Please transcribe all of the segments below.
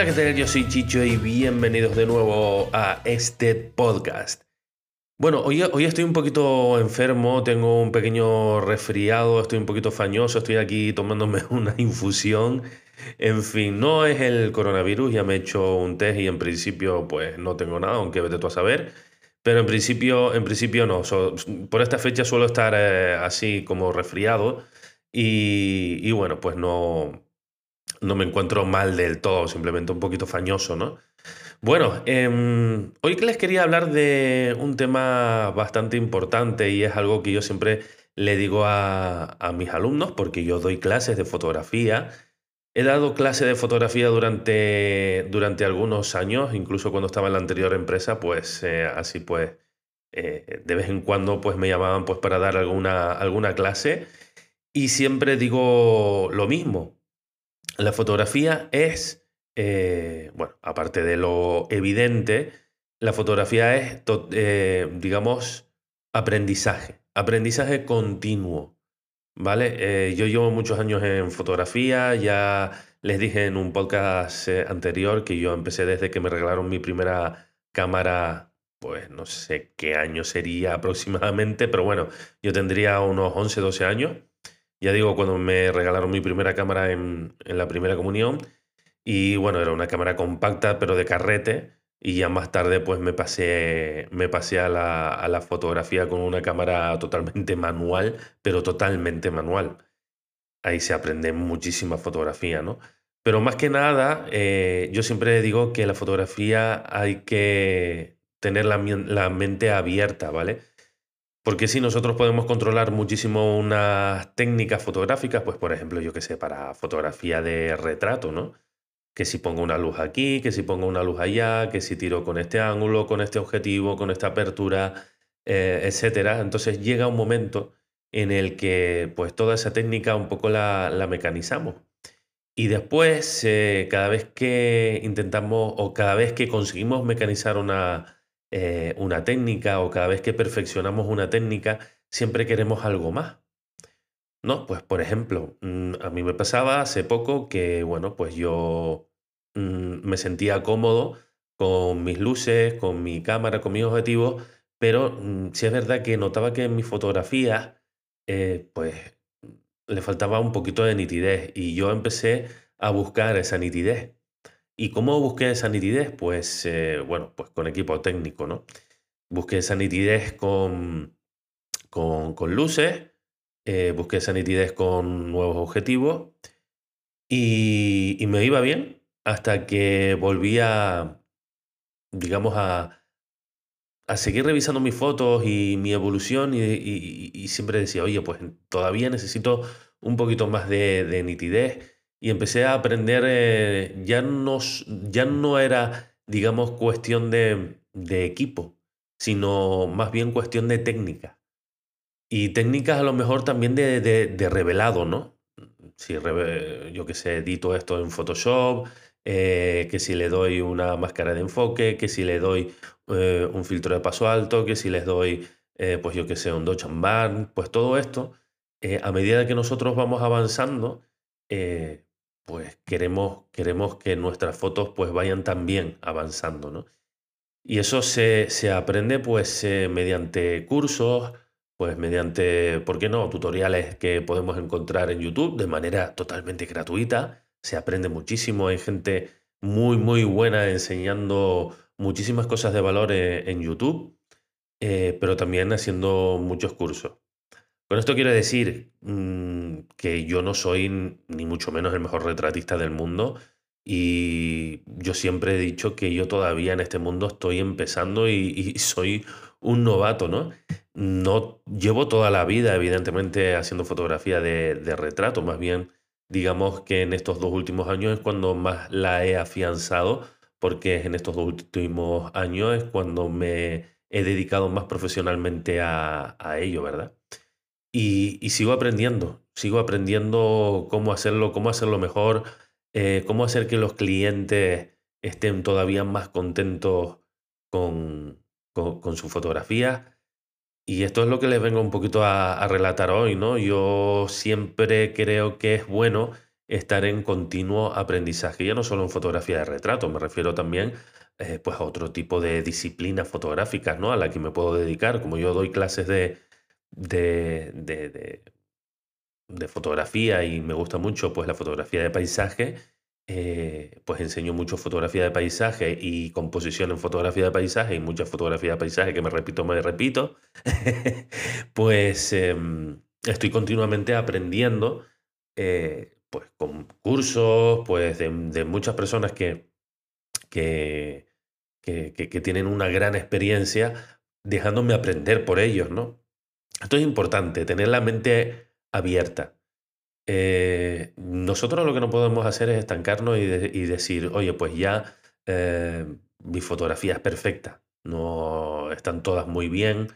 Hola, ¿qué tal? Yo soy Chicho y bienvenidos de nuevo a este podcast. Bueno, hoy, hoy estoy un poquito enfermo, tengo un pequeño resfriado, estoy un poquito fañoso, estoy aquí tomándome una infusión. En fin, no es el coronavirus, ya me he hecho un test y en principio pues no tengo nada, aunque vete tú a saber. Pero en principio, en principio no. por esta fecha suelo estar eh, así como resfriado y, y bueno, pues no, no me encuentro mal del todo, simplemente un poquito fañoso, ¿no? Bueno, eh, hoy les quería hablar de un tema bastante importante y es algo que yo siempre le digo a, a mis alumnos porque yo doy clases de fotografía. He dado clases de fotografía durante, durante algunos años, incluso cuando estaba en la anterior empresa, pues eh, así pues eh, de vez en cuando pues me llamaban pues para dar alguna, alguna clase y siempre digo lo mismo, la fotografía es, eh, bueno, aparte de lo evidente, la fotografía es, eh, digamos, aprendizaje, aprendizaje continuo, ¿vale? Eh, yo llevo muchos años en fotografía, ya les dije en un podcast anterior que yo empecé desde que me regalaron mi primera cámara, pues no sé qué año sería aproximadamente, pero bueno, yo tendría unos 11, 12 años. Ya digo, cuando me regalaron mi primera cámara en, la primera comunión, y bueno, era una cámara compacta, pero de carrete, y ya más tarde pues me pasé, me pasé a, la, a la fotografía con una cámara totalmente manual, pero totalmente manual. Ahí se aprende muchísima fotografía, ¿no? Pero más que nada, eh, yo siempre digo que la fotografía hay que tener la, la mente abierta, ¿vale? Porque si nosotros podemos controlar muchísimo unas técnicas fotográficas, pues por ejemplo, yo que sé, para fotografía de retrato, ¿no? Que si pongo una luz aquí, que si pongo una luz allá, que si tiro con este ángulo, con este objetivo, con esta apertura, eh, etcétera. Entonces llega un momento en el que pues toda esa técnica un poco la, mecanizamos. Y después, eh, cada vez que intentamos o cada vez que conseguimos mecanizar una, eh, una técnica o cada vez que perfeccionamos una técnica, siempre queremos algo más. ¿No? Pues por ejemplo, mm, a mí me pasaba hace poco que, bueno, pues yo mm, me sentía cómodo con mis luces, con mi cámara, con mis objetivos, pero mm, sí es verdad que notaba que en mis fotografías, eh, pues le faltaba un poquito de nitidez y yo empecé a buscar esa nitidez. ¿Y cómo busqué esa nitidez? Pues, eh, bueno, pues con equipo técnico, ¿no? Busqué esa nitidez con, con, luces, eh, busqué esa nitidez con nuevos objetivos y, me iba bien hasta que volví a, digamos, a, a seguir revisando mis fotos y mi evolución y, siempre decía, oye, pues todavía necesito un poquito más de nitidez y empecé a aprender, eh, ya, no, ya no era, digamos, cuestión de, equipo, sino más bien cuestión de técnica. Y técnicas a lo mejor también de, revelado, ¿no? Si yo que sé, edito esto en Photoshop, eh, que si le doy una máscara de enfoque, que si le doy eh, un filtro de paso alto, que si les doy, pues yo que sé, un Dodge Burn, pues todo esto, a medida que nosotros vamos avanzando, pues queremos, queremos que nuestras fotos pues vayan también avanzando, ¿no? Y eso se, aprende pues eh, mediante cursos, pues mediante, ¿por qué no?, tutoriales que podemos encontrar en YouTube de manera totalmente gratuita. Se aprende muchísimo, hay gente muy, muy buena enseñando muchísimas cosas de valor eh, en, YouTube, eh, pero también haciendo muchos cursos. Con esto quiero decir mm, que yo no soy ni mucho menos el mejor retratista del mundo y yo siempre he dicho que yo todavía en este mundo estoy empezando y, soy un novato, ¿no? No llevo toda la vida, evidentemente, haciendo fotografía de, retrato, más bien digamos que en estos dos últimos años es cuando más la he afianzado, porque en estos dos últimos años es cuando me he dedicado más profesionalmente a, a ello, ¿verdad? Y, sigo aprendiendo, sigo aprendiendo cómo hacerlo, cómo hacerlo mejor, eh, cómo hacer que los clientes estén todavía más contentos con, con, su fotografía. Y esto es lo que les vengo un poquito a, relatar hoy, ¿no? Yo siempre creo que es bueno estar en continuo aprendizaje, ya no solo en fotografía de retrato, me refiero también eh, pues a otro tipo de disciplinas fotográficas, ¿no? A la que me puedo dedicar, como yo doy clases de, de, de, de, fotografía y me gusta mucho pues la fotografía de paisaje, eh, pues enseño mucho fotografía de paisaje y composición en fotografía de paisaje y mucha fotografía de paisaje que me repito, me repito, pues em, estoy continuamente aprendiendo eh, pues con cursos pues de, muchas personas que, que, que, tienen una gran experiencia dejándome aprender por ellos, ¿no? Esto es importante, tener la mente abierta. Eh, nosotros lo que no podemos hacer es estancarnos y, decir, oye, pues ya eh, mi fotografía es perfecta, no están todas muy bien,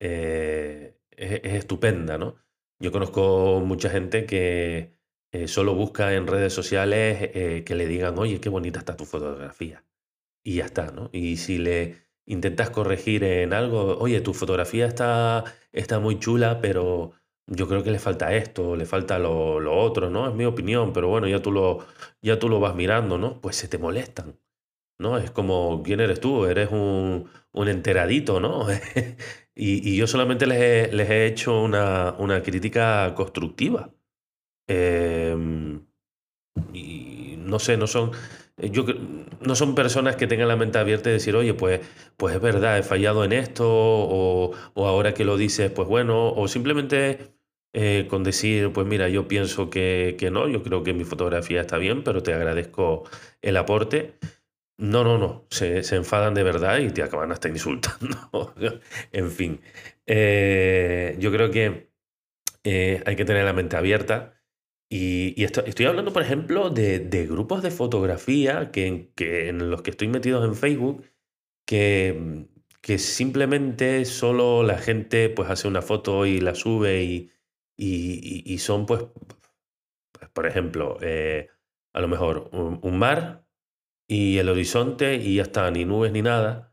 eh, es, estupenda, ¿no? Yo conozco mucha gente que solo busca en redes sociales que le digan, oye, qué bonita está tu fotografía. Y ya está, ¿no? Y si le intentas corregir en algo, oye, tu fotografía está, está muy chula, pero yo creo que le falta esto, le falta lo, lo, otro, ¿no? Es mi opinión, pero bueno, ya tú, lo, ya tú lo vas mirando, ¿no? Pues se te molestan, ¿no? Es como, ¿quién eres tú? Eres un, un enteradito, ¿no? y, y, yo solamente les he, les he hecho una, una crítica constructiva. Em, y no sé, no son yo no son personas que tengan la mente abierta y decir, oye, pues, pues es verdad, he fallado en esto, o, o ahora que lo dices, pues bueno, o simplemente eh, con decir, pues mira, yo pienso que, que, no, yo creo que mi fotografía está bien, pero te agradezco el aporte. No, no, no, se, se enfadan de verdad y te acaban hasta insultando. en fin, eh, yo creo que hay que tener la mente abierta y, estoy hablando, por ejemplo, de, grupos de fotografía que, en los que estoy metidos en Facebook, que, que simplemente solo la gente pues hace una foto y la sube y, y, son pues, pues, por ejemplo, eh, a lo mejor un, mar y el horizonte y ya está, ni nubes ni nada.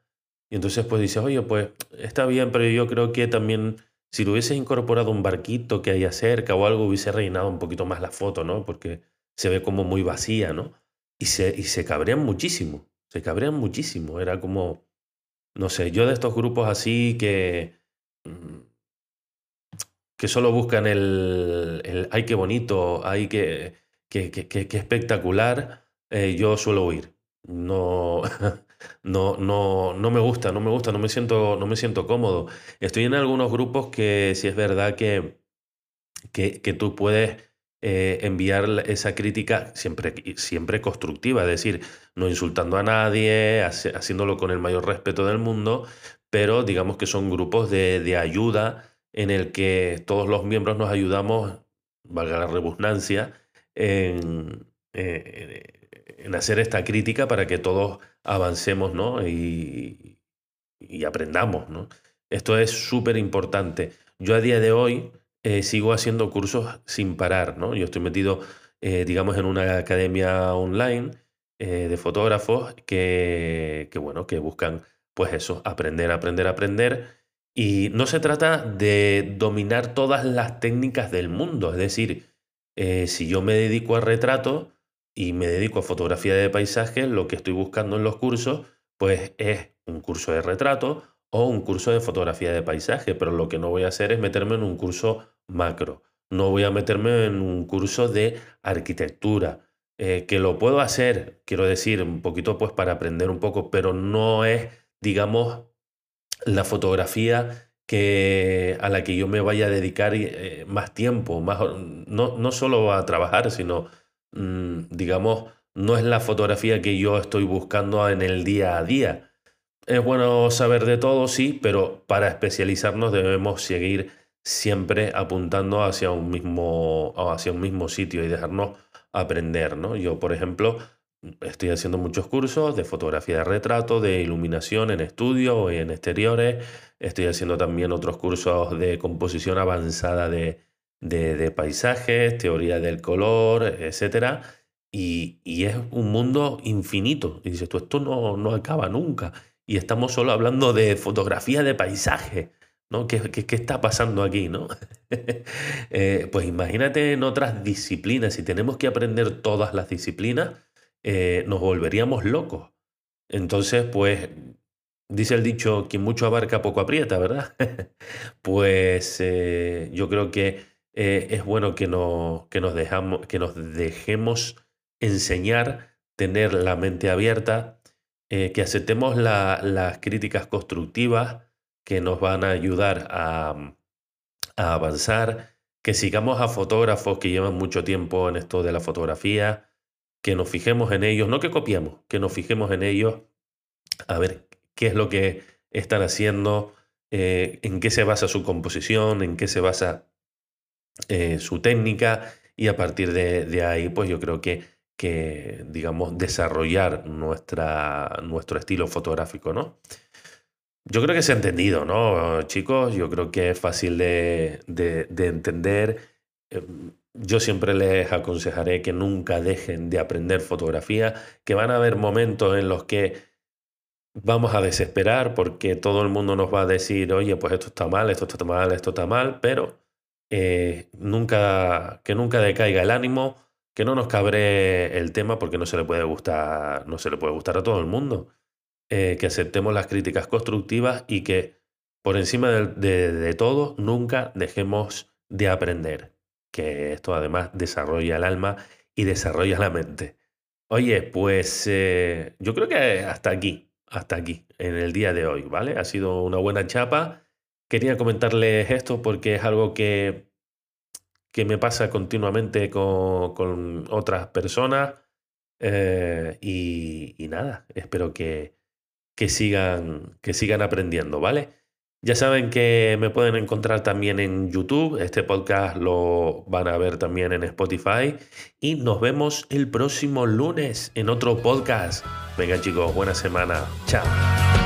Y entonces pues dices, oye, pues está bien, pero yo creo que también si lo hubieses incorporado un barquito que haya cerca o algo, hubiese rellenado un poquito más la foto, ¿no? Porque se ve como muy vacía, ¿no? Y se, y se cabrean muchísimo, se cabrean muchísimo. Era como, no sé, yo de estos grupos así que, mm, que solo buscan el, el ay, qué bonito, ay, qué, qué, qué, espectacular, eh, yo suelo huir. No, no, no, no me gusta, no me gusta, no me siento, no me siento cómodo. Estoy en algunos grupos que sí es verdad que, que, que tú puedes eh, enviar esa crítica siempre, siempre constructiva, es decir, no insultando a nadie, haciéndolo con el mayor respeto del mundo, pero digamos que son grupos de, de ayuda en el que todos los miembros nos ayudamos, valga la redundancia, en, eh, en hacer esta crítica para que todos avancemos ¿no? y, y aprendamos. ¿no? Esto es súper importante. Yo a día de hoy eh, sigo haciendo cursos sin parar. ¿no? Yo estoy metido, eh, digamos, en una academia online eh, de fotógrafos que, que, bueno, que buscan, pues eso, aprender, aprender, aprender. Y no se trata de dominar todas las técnicas del mundo. Es decir, si yo me dedico a retrato, y me dedico a fotografía de paisaje, lo que estoy buscando en los cursos, pues es un curso de retrato o un curso de fotografía de paisaje, pero lo que no voy a hacer es meterme en un curso macro, no voy a meterme en un curso de arquitectura, eh, que lo puedo hacer, quiero decir, un poquito pues para aprender un poco, pero no es, digamos, la fotografía que, a la que yo me vaya a dedicar eh, más tiempo, más, no, no solo a trabajar, sino digamos, no es la fotografía que yo estoy buscando en el día a día. Es bueno saber de todo, sí, pero para especializarnos debemos seguir siempre apuntando hacia un mismo, hacia un mismo sitio y dejarnos aprender, ¿no? Yo, por ejemplo, estoy haciendo muchos cursos de fotografía de retrato, de iluminación en estudio y en exteriores. Estoy haciendo también otros cursos de composición avanzada de, de, paisajes, teoría del color, etc. Y, es un mundo infinito. Y dices tú, esto no, no acaba nunca. Y estamos solo hablando de fotografía de paisaje. ¿no? ¿Qué, qué, está pasando aquí, no? Eh, pues imagínate en otras disciplinas, si tenemos que aprender todas las disciplinas, eh, nos volveríamos locos. Entonces, pues, dice el dicho, quien mucho abarca, poco aprieta, ¿verdad? pues eh, yo creo que es bueno que, que, nos dejamos, que nos dejemos enseñar, tener la mente abierta, que aceptemos las críticas constructivas, que nos van a ayudar a, avanzar, que sigamos a fotógrafos que llevan mucho tiempo en esto de la fotografía, que nos fijemos en ellos, no que copiemos, que nos fijemos en ellos, a ver qué es lo que están haciendo, eh, en qué se basa su composición, en qué se basa eh, su técnica y a partir de, ahí, pues yo creo que, que digamos, desarrollar nuestra, nuestro estilo fotográfico, ¿no? Yo creo que se ha entendido, ¿no, chicos? Yo creo que es fácil de, entender. Em, yo siempre les aconsejaré que nunca dejen de aprender fotografía, que van a haber momentos en los que vamos a desesperar porque todo el mundo nos va a decir, oye, pues esto está mal, esto está mal, esto está mal, pero eh, nunca, que nunca decaiga el ánimo, que no nos cabre el tema porque no se le puede gustar, no se le puede gustar a todo el mundo. Eh, que aceptemos las críticas constructivas y que por encima de, todo nunca dejemos de aprender, que esto además desarrolla el alma y desarrolla la mente. Oye, pues eh, yo creo que hasta aquí, hasta aquí, en el día de hoy, ¿vale? Ha sido una buena chapa. Quería comentarles esto porque es algo que, que me pasa continuamente con, otras personas. Eh, y, nada, espero que, que sigan, que sigan aprendiendo, ¿vale? Ya saben que me pueden encontrar también en YouTube, este podcast lo van a ver también en Spotify y nos vemos el próximo lunes en otro podcast. Venga chicos, buena semana, chao.